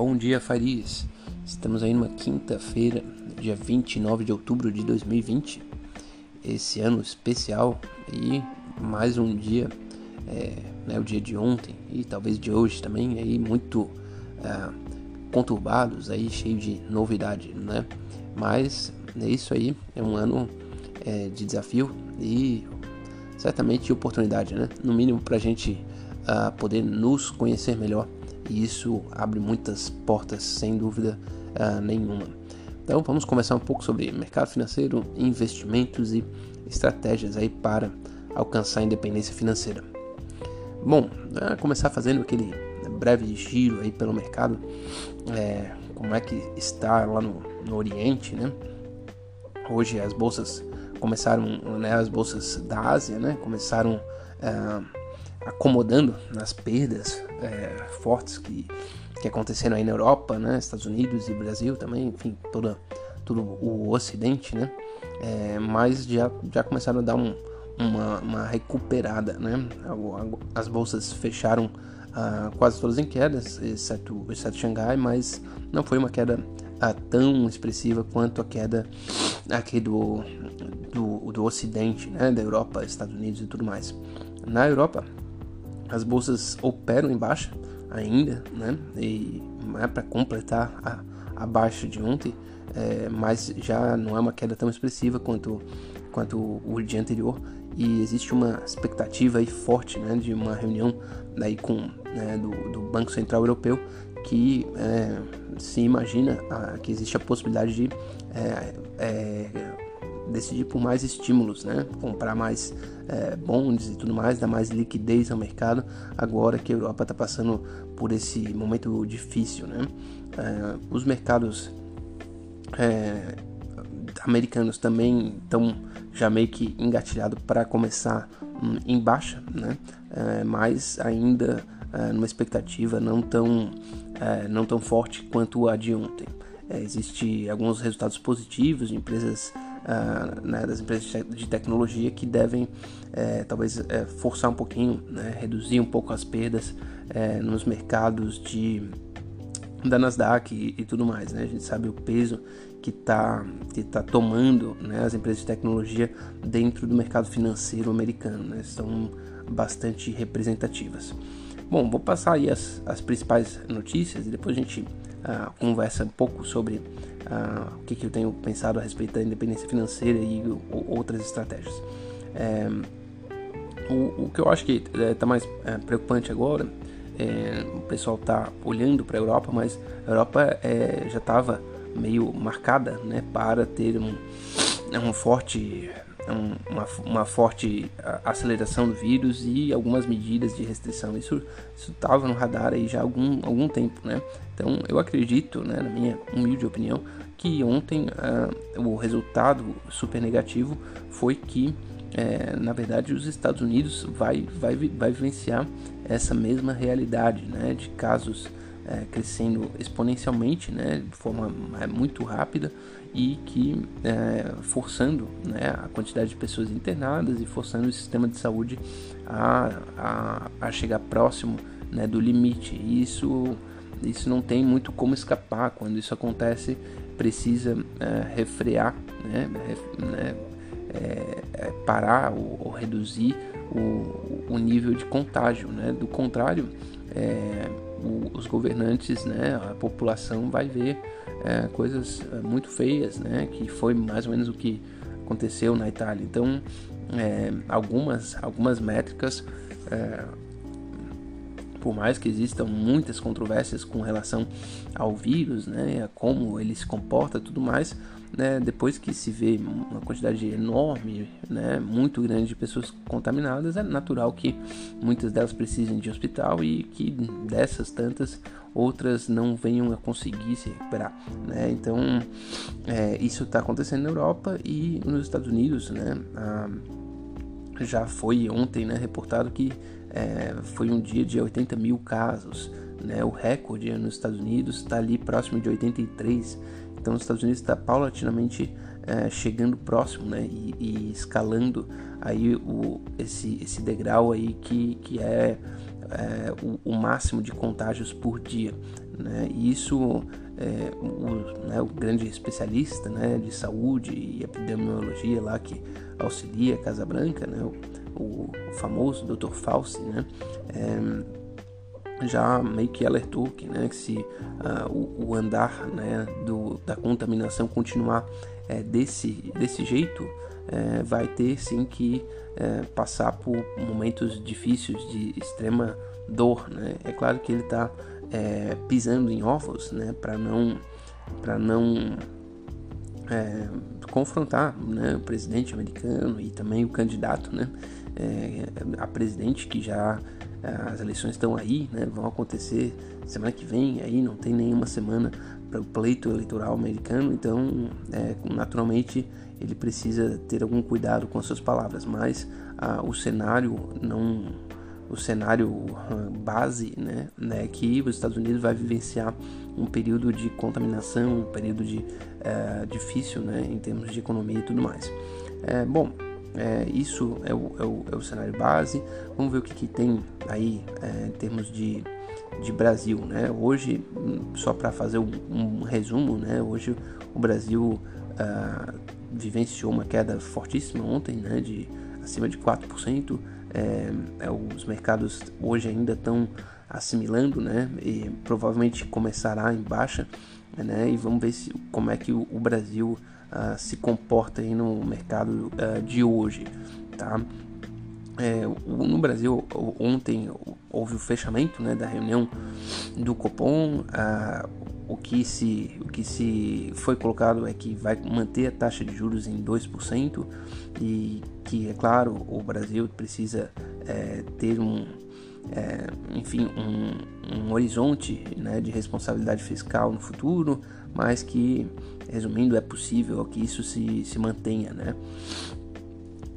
Bom dia, Farias. Estamos aí numa quinta-feira, dia 29 de outubro de 2020. Esse ano especial e mais um dia, é, né, o dia de ontem e talvez de hoje também, aí muito é, conturbados, aí cheio de novidade, né? Mas é isso aí, é um ano é, de desafio e certamente de oportunidade, né? No mínimo para a gente uh, poder nos conhecer melhor e isso abre muitas portas, sem dúvida uh, nenhuma. Então vamos conversar um pouco sobre mercado financeiro, investimentos e estratégias aí para alcançar a independência financeira. Bom, começar fazendo aquele breve giro aí pelo mercado, é, como é que está lá no, no Oriente, né? Hoje as bolsas começaram, né, as bolsas da Ásia, né, começaram uh, acomodando nas perdas é, fortes que, que aconteceram aí na Europa, né, Estados Unidos e Brasil também, enfim, toda, todo o Ocidente, né, é, mas já, já começaram a dar um, uma, uma recuperada, né, as bolsas fecharam uh, quase todas em quedas, exceto, exceto Xangai, mas não foi uma queda uh, tão expressiva quanto a queda aqui do, do, do Ocidente, né, da Europa, Estados Unidos e tudo mais. Na Europa, as bolsas operam em baixa ainda, né? E é para completar a, a baixa de ontem, é, mas já não é uma queda tão expressiva quanto, quanto o dia anterior. E existe uma expectativa aí forte né, de uma reunião daí com, né, do, do Banco Central Europeu que é, se imagina a, que existe a possibilidade de é, é decidir por mais estímulos, né? Comprar mais é, bonds e tudo mais, dar mais liquidez ao mercado, agora que a Europa está passando por esse momento difícil, né? É, os mercados é, americanos também estão já meio que engatilhados para começar hum, em baixa, né? É, mas ainda é, numa expectativa não tão, é, não tão forte quanto a de ontem. É, Existem alguns resultados positivos de empresas uh, né, das empresas de tecnologia que devem é, talvez é, forçar um pouquinho, né, reduzir um pouco as perdas é, nos mercados de da Nasdaq e, e, tudo mais, né? A gente sabe o peso que está que tá tomando né, as empresas de tecnologia dentro do mercado financeiro americano, né? São bastante representativas. Bom, vou passar aí as, as principais notícias e depois a gente conversa um pouco sobre uh, o que, que, eu tenho pensado a respeito da independência financeira e outras estratégias. É, o, o, que eu acho que está mais é, preocupante agora, é, o pessoal está olhando para a Europa, mas a Europa é, já estava meio marcada né, para ter um, um forte uma, uma, forte aceleração do vírus e algumas medidas de restrição. Isso estava no radar aí já há algum, algum tempo, né? Então eu acredito, né, na minha humilde opinião, que ontem uh, o resultado super negativo foi que é, na verdade os Estados Unidos vai, vai, vai vivenciar essa mesma realidade né, de casos é, crescendo exponencialmente né, de forma é, muito rápida e que é, forçando né, a quantidade de pessoas internadas e forçando o sistema de saúde a, a, a chegar próximo né, do limite. E isso, isso não tem muito como escapar quando isso acontece precisa é, refrear, né, né, é, é, parar ou, ou reduzir o, o, nível de contágio. Né? Do contrário, é, o, os governantes, né, a população vai ver é, coisas é, muito feias, né, que foi mais ou menos o que aconteceu na Itália. Então, algumas, algumas métricas por mais que existam muitas controvérsias com relação ao vírus, né, a como ele se comporta, tudo mais, né, depois que se vê uma quantidade enorme, né, muito grande de pessoas contaminadas, é natural que muitas delas precisem de hospital e que dessas tantas outras não venham a conseguir se recuperar, né? Então é, isso está acontecendo na Europa e nos Estados Unidos, né? Ah, já foi ontem, né, reportado que é, foi um dia de 80 mil casos. Né? O recorde nos Estados Unidos está ali próximo de 83. Então, os Estados Unidos está paulatinamente é, chegando próximo, né, e, e, escalando aí o, esse, esse degrau aí que, que é, é o, o, máximo de contágios por dia, né, e isso é, o, né, o, grande especialista né, de saúde e epidemiologia lá que auxilia a Casa Branca, né, o, famoso Dr. Fauci, né, é, já meio que alertou que, né, que se uh, o, o, andar né, do, da contaminação continuar é, desse, desse jeito, é, vai ter sim que é, passar por momentos difíceis de extrema dor. Né? É claro que ele está é, pisando em ovos, né, para não, para não é, confrontar né, o presidente americano e também o candidato né, é, a presidente, que já as eleições estão aí, né, vão acontecer semana que vem, aí não tem nenhuma semana para o pleito eleitoral americano, então é, naturalmente ele precisa ter algum cuidado com as suas palavras, mas ah, o cenário não o cenário base, né, né, que os Estados Unidos vai vivenciar um período de contaminação, um período de é, difícil, né, em termos de economia e tudo mais. É, bom, é, isso é o, é, o, é o, cenário base. Vamos ver o que, que tem aí é, em termos de, de Brasil, né? Hoje, só para fazer um, um, resumo, né? Hoje o Brasil uh, vivenciou uma queda fortíssima ontem, né? De acima de 4%. É, é, os mercados hoje ainda estão assimilando, né? E provavelmente começará em baixa, né? E vamos ver se, como é que o, o Brasil uh, se comporta aí no mercado uh, de hoje, tá? É, no Brasil ontem houve o fechamento né, da reunião do Copom. Uh, o que se o que se foi colocado é que vai manter a taxa de juros em 2% e que é claro o Brasil precisa é, ter um é, enfim um, um horizonte né, de responsabilidade fiscal no futuro mas que resumindo é possível que isso se, se mantenha né.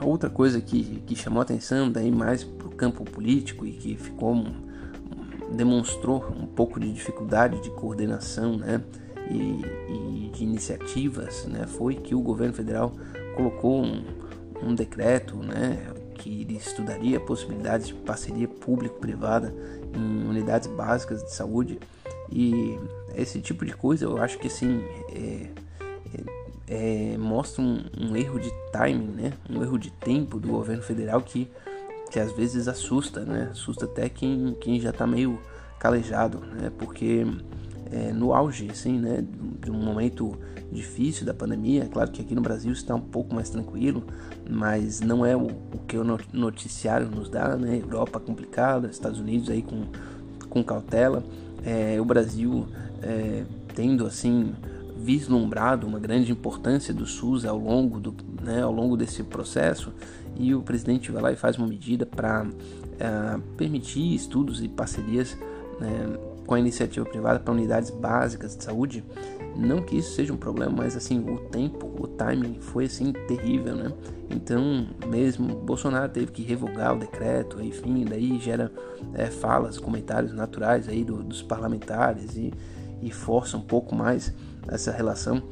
Outra coisa que, que chamou atenção daí mais para o campo político e que ficou demonstrou um pouco de dificuldade de coordenação né, e, e de iniciativas né, foi que o governo federal colocou um, um decreto né, que estudaria possibilidades de parceria público-privada em unidades básicas de saúde e esse tipo de coisa eu acho que assim é, é, é, mostra um, um, erro de timing, né? um erro de tempo do governo federal que que às vezes assusta, né? Assusta até quem, quem já está meio calejado, né? Porque é, no auge, assim, né? De um momento difícil da pandemia, é claro que aqui no Brasil está um pouco mais tranquilo, mas não é o, o que o noticiário nos dá, né? Europa complicada, Estados Unidos aí com, com cautela, é, o Brasil é, tendo assim vislumbrado uma grande importância do SUS ao longo, do, né, ao longo desse processo e o presidente vai lá e faz uma medida para é, permitir estudos e parcerias né, com a iniciativa privada para unidades básicas de saúde. Não que isso seja um problema, mas assim o tempo, o timing foi assim terrível, né? Então mesmo Bolsonaro teve que revogar o decreto, enfim, daí gera é, falas, comentários naturais aí do, dos parlamentares e, e força um pouco mais essa relação.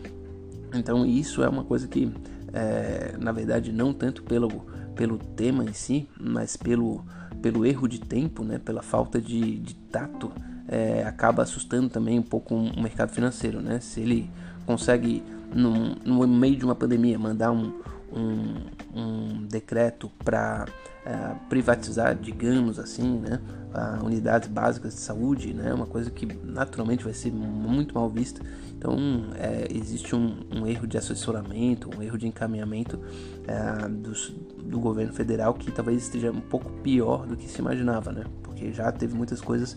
Então isso é uma coisa que, é, na verdade, não tanto pelo, pelo tema em si, mas pelo, pelo erro de tempo, né, pela falta de, de tato, é, acaba assustando também um pouco o mercado financeiro. Né? Se ele consegue, no, meio de uma pandemia, mandar um, um, um decreto para é, privatizar, digamos assim, né, unidades básicas de saúde, né, uma coisa que naturalmente vai ser muito mal vista. Então é, existe um, um, erro de assessoramento, um erro de encaminhamento é, dos, do governo federal que talvez esteja um pouco pior do que se imaginava, né, porque já teve muitas coisas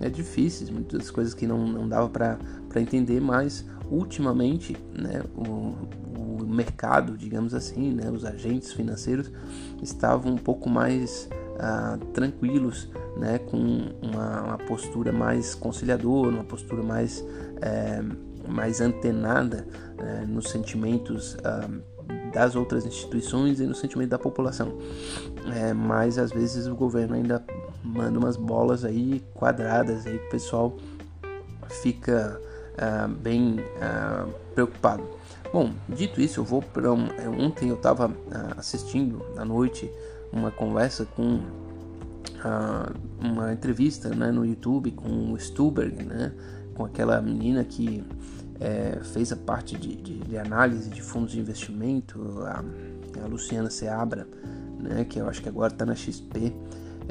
é, difíceis, muitas coisas que não, não dava para entender, mas ultimamente né, o, o mercado, digamos assim, né, os agentes financeiros estavam um pouco mais ah, tranquilos, né, com uma, uma, postura mais conciliadora, uma postura mais, é, mais antenada é, nos sentimentos ah, das outras instituições e no sentimento da população. É, mas às vezes o governo ainda manda umas bolas aí quadradas aí que o pessoal fica uh, bem uh, preocupado. Bom, dito isso, eu vou para um, é, ontem eu estava uh, assistindo à noite uma conversa com uma entrevista né, no YouTube com o Stuberg, né, com aquela menina que é, fez a parte de, de, de, análise de fundos de investimento, a, a Luciana Seabra, né, que eu acho que agora está na XP.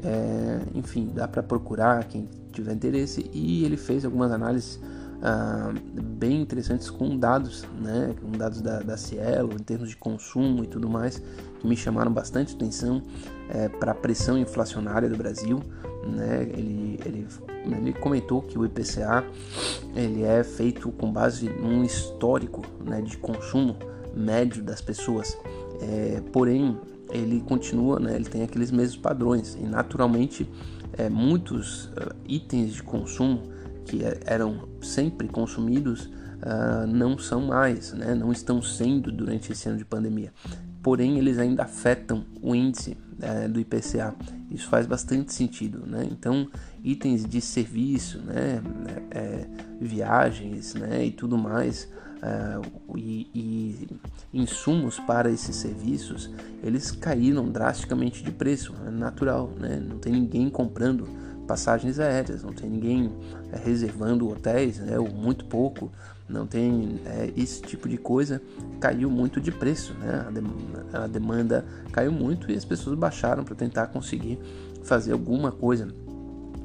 É, enfim, dá para procurar quem tiver interesse. E ele fez algumas análises ah, bem interessantes com dados, né, com dados da, da Cielo, em termos de consumo e tudo mais, que me chamaram bastante atenção é, para a pressão inflacionária do Brasil. Né, ele, ele, ele comentou que o IPCA ele é feito com base num histórico né, de consumo médio das pessoas. É, porém, ele continua, né, ele tem aqueles mesmos padrões e naturalmente é, muitos uh, itens de consumo que é, eram sempre consumidos uh, não são mais, né, não estão sendo durante esse ano de pandemia. Porém, eles ainda afetam o índice uh, do IPCA. Isso faz bastante sentido, né? Então, itens de serviço, né, é, viagens, né, e tudo mais uh, e, e, insumos para esses serviços, eles caíram drasticamente de preço, é natural, né? não tem ninguém comprando passagens aéreas, não tem ninguém é, reservando hotéis, né? ou muito pouco, não tem é, esse tipo de coisa, caiu muito de preço, né? a, demanda, a demanda caiu muito e as pessoas baixaram para tentar conseguir fazer alguma coisa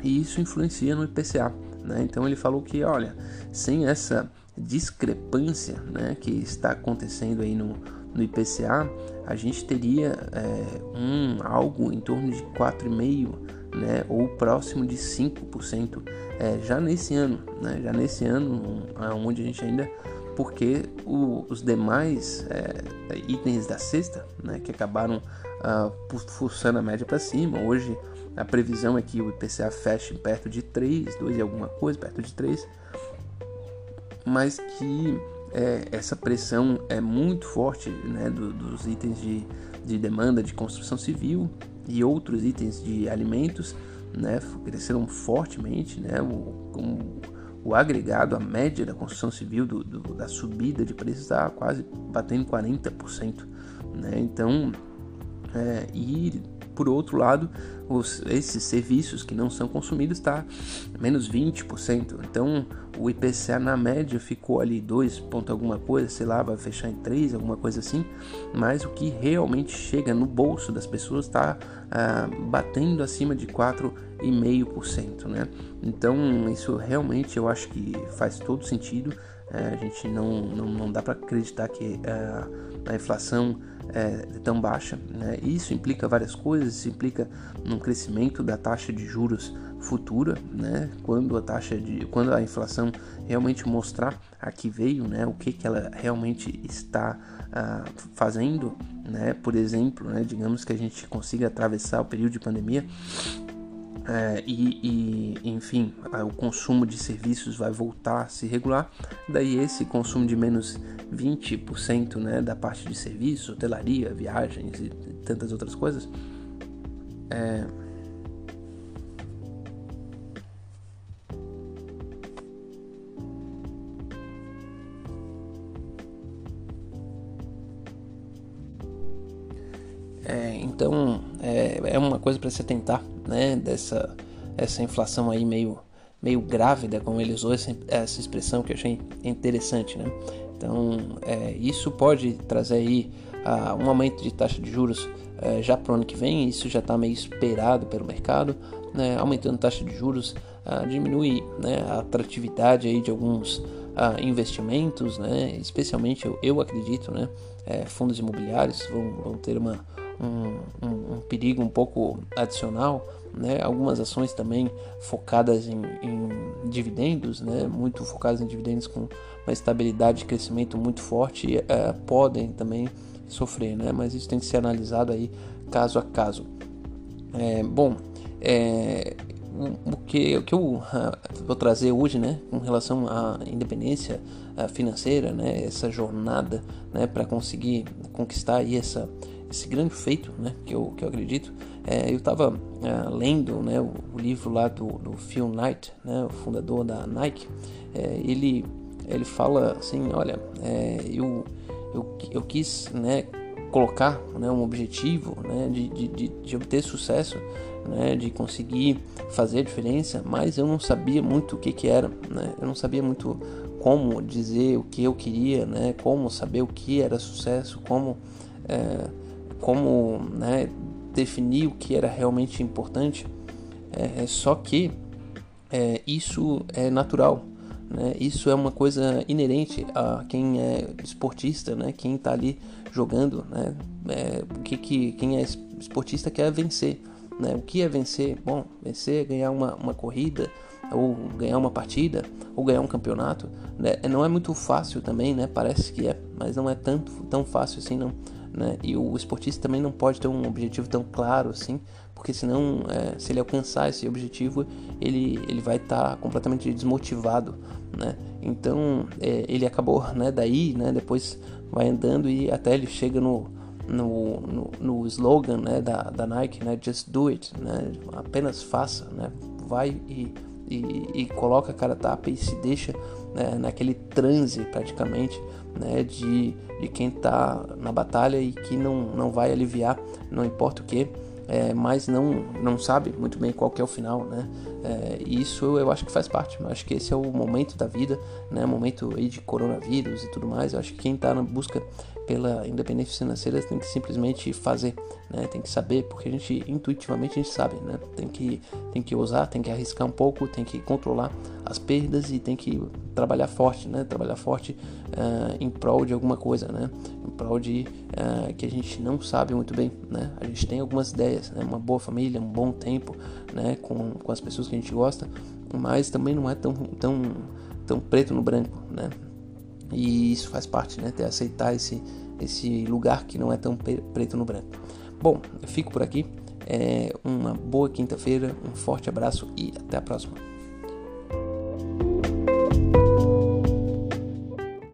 e isso influencia no IPCA. Né? Então ele falou que, olha, sem essa discrepância né, que está acontecendo aí no, no IPCA, a gente teria é, um, algo em torno de 4,5% né, ou próximo de 5% é, já nesse ano, né, já nesse ano onde a gente ainda porque o, os demais é, itens da cesta, né, que acabaram uh, forçando a média para cima, hoje a previsão é que o IPCA feche perto de 3, 2 e alguma coisa, perto de 3, mas que é, essa pressão é muito forte né, do, dos itens de, de demanda de construção civil e outros itens de alimentos né, cresceram fortemente, né, o, o, agregado, a média da construção civil do, do, da subida de preços está quase batendo 40%. Né, então, é, e por outro lado, os, esses serviços que não são consumidos está menos 20%. Então o IPCA na média ficou ali 2 ponto alguma coisa, sei lá, vai fechar em 3, alguma coisa assim. Mas o que realmente chega no bolso das pessoas está ah, batendo acima de 4,5%. Né? Então isso realmente eu acho que faz todo sentido. É, a gente não, não, não dá para acreditar que é, a inflação é, tão baixa. Né? Isso implica várias coisas, isso implica um crescimento da taxa de juros futura, né? quando a taxa de, quando a inflação realmente mostrar a que veio, né? o que, que ela realmente está uh, fazendo, né? por exemplo, né? digamos que a gente consiga atravessar o período de pandemia é, e, e, enfim, o consumo de serviços vai voltar a se regular. Daí esse consumo de menos 20% né, da parte de serviços, hotelaria, viagens e tantas outras coisas. É, coisa para se atentar, né? Dessa essa inflação aí meio meio grávida, como ele usou essa, essa expressão que eu achei interessante, né? Então é, isso pode trazer aí uh, um aumento de taxa de juros uh, já para o ano que vem. Isso já está meio esperado pelo mercado, né? Aumentando taxa de juros uh, diminui né, a atratividade aí de alguns investimentos, né? Especialmente eu, eu acredito, né? É, fundos imobiliários vão, vão ter uma um, um, um perigo um pouco adicional, né? Algumas ações também focadas em, em, dividendos, né? Muito focadas em dividendos com uma estabilidade de crescimento muito forte, é, podem também sofrer, né? Mas isso tem que ser analisado aí caso a caso. É, bom, é, o que, o que eu uh, vou trazer hoje, né, com relação à independência uh, financeira, né, essa jornada, né, para conseguir conquistar aí essa esse grande feito, né, que eu, que eu acredito. É, eu estava é, lendo né, o, o, livro lá do, do Phil Knight, né, o fundador da Nike. É, ele, ele fala assim, olha, é, eu, eu, eu quis né, colocar né, um objetivo né, de, de, de, obter sucesso, né, de conseguir fazer a diferença, mas eu não sabia muito o que, que era, né, eu não sabia muito como dizer o que eu queria, né, como saber o que era sucesso, como, é, como né, definir o que era realmente importante. É, é só que é, isso é natural, né? Isso é uma coisa inerente a quem é esportista, né? Quem está ali jogando, né? É, que, que quem é esportista quer vencer, né? O que é vencer? Bom, vencer é ganhar uma, uma corrida ou ganhar uma partida ou ganhar um campeonato, né? Não é muito fácil também, né? Parece que é, mas não é tanto tão fácil assim não. Né? E o esportista também não pode ter um objetivo tão claro assim, porque senão, é, se ele alcançar esse objetivo, ele, ele vai estar tá completamente desmotivado, né? Então, é, ele acabou, né? Daí, né? Depois vai andando e até ele chega no, no, no, no slogan, né? Da, da Nike, né? Just do it, né? Apenas faça, né? Vai e, e, e coloca a cara tapa e se deixa né? naquele transe praticamente, né? De, de quem está na batalha e que não, não vai aliviar, não importa o que é, mas não, não sabe muito bem qual é o final, né? É, isso eu acho que faz parte. Eu acho que esse é o momento da vida, né? Momento aí de coronavírus e tudo mais. Eu acho que quem está na busca pela independência financeira tem que simplesmente fazer, né? Tem que saber, porque a gente intuitivamente a gente sabe, né? Tem que tem que usar, tem que arriscar um pouco, tem que controlar as perdas e tem que trabalhar forte, né? Trabalhar forte uh, em prol de alguma coisa, né? Em prol de uh, que a gente não sabe muito bem, né? A gente tem algumas ideias, né? Uma boa família, um bom tempo, né? Com, com as pessoas que a gente gosta, mas também não é tão tão tão preto no branco, né? E isso faz parte, né? Ter aceitar esse, esse lugar que não é tão preto no branco. Bom, eu fico por aqui. É uma boa quinta-feira, um forte abraço e até a próxima.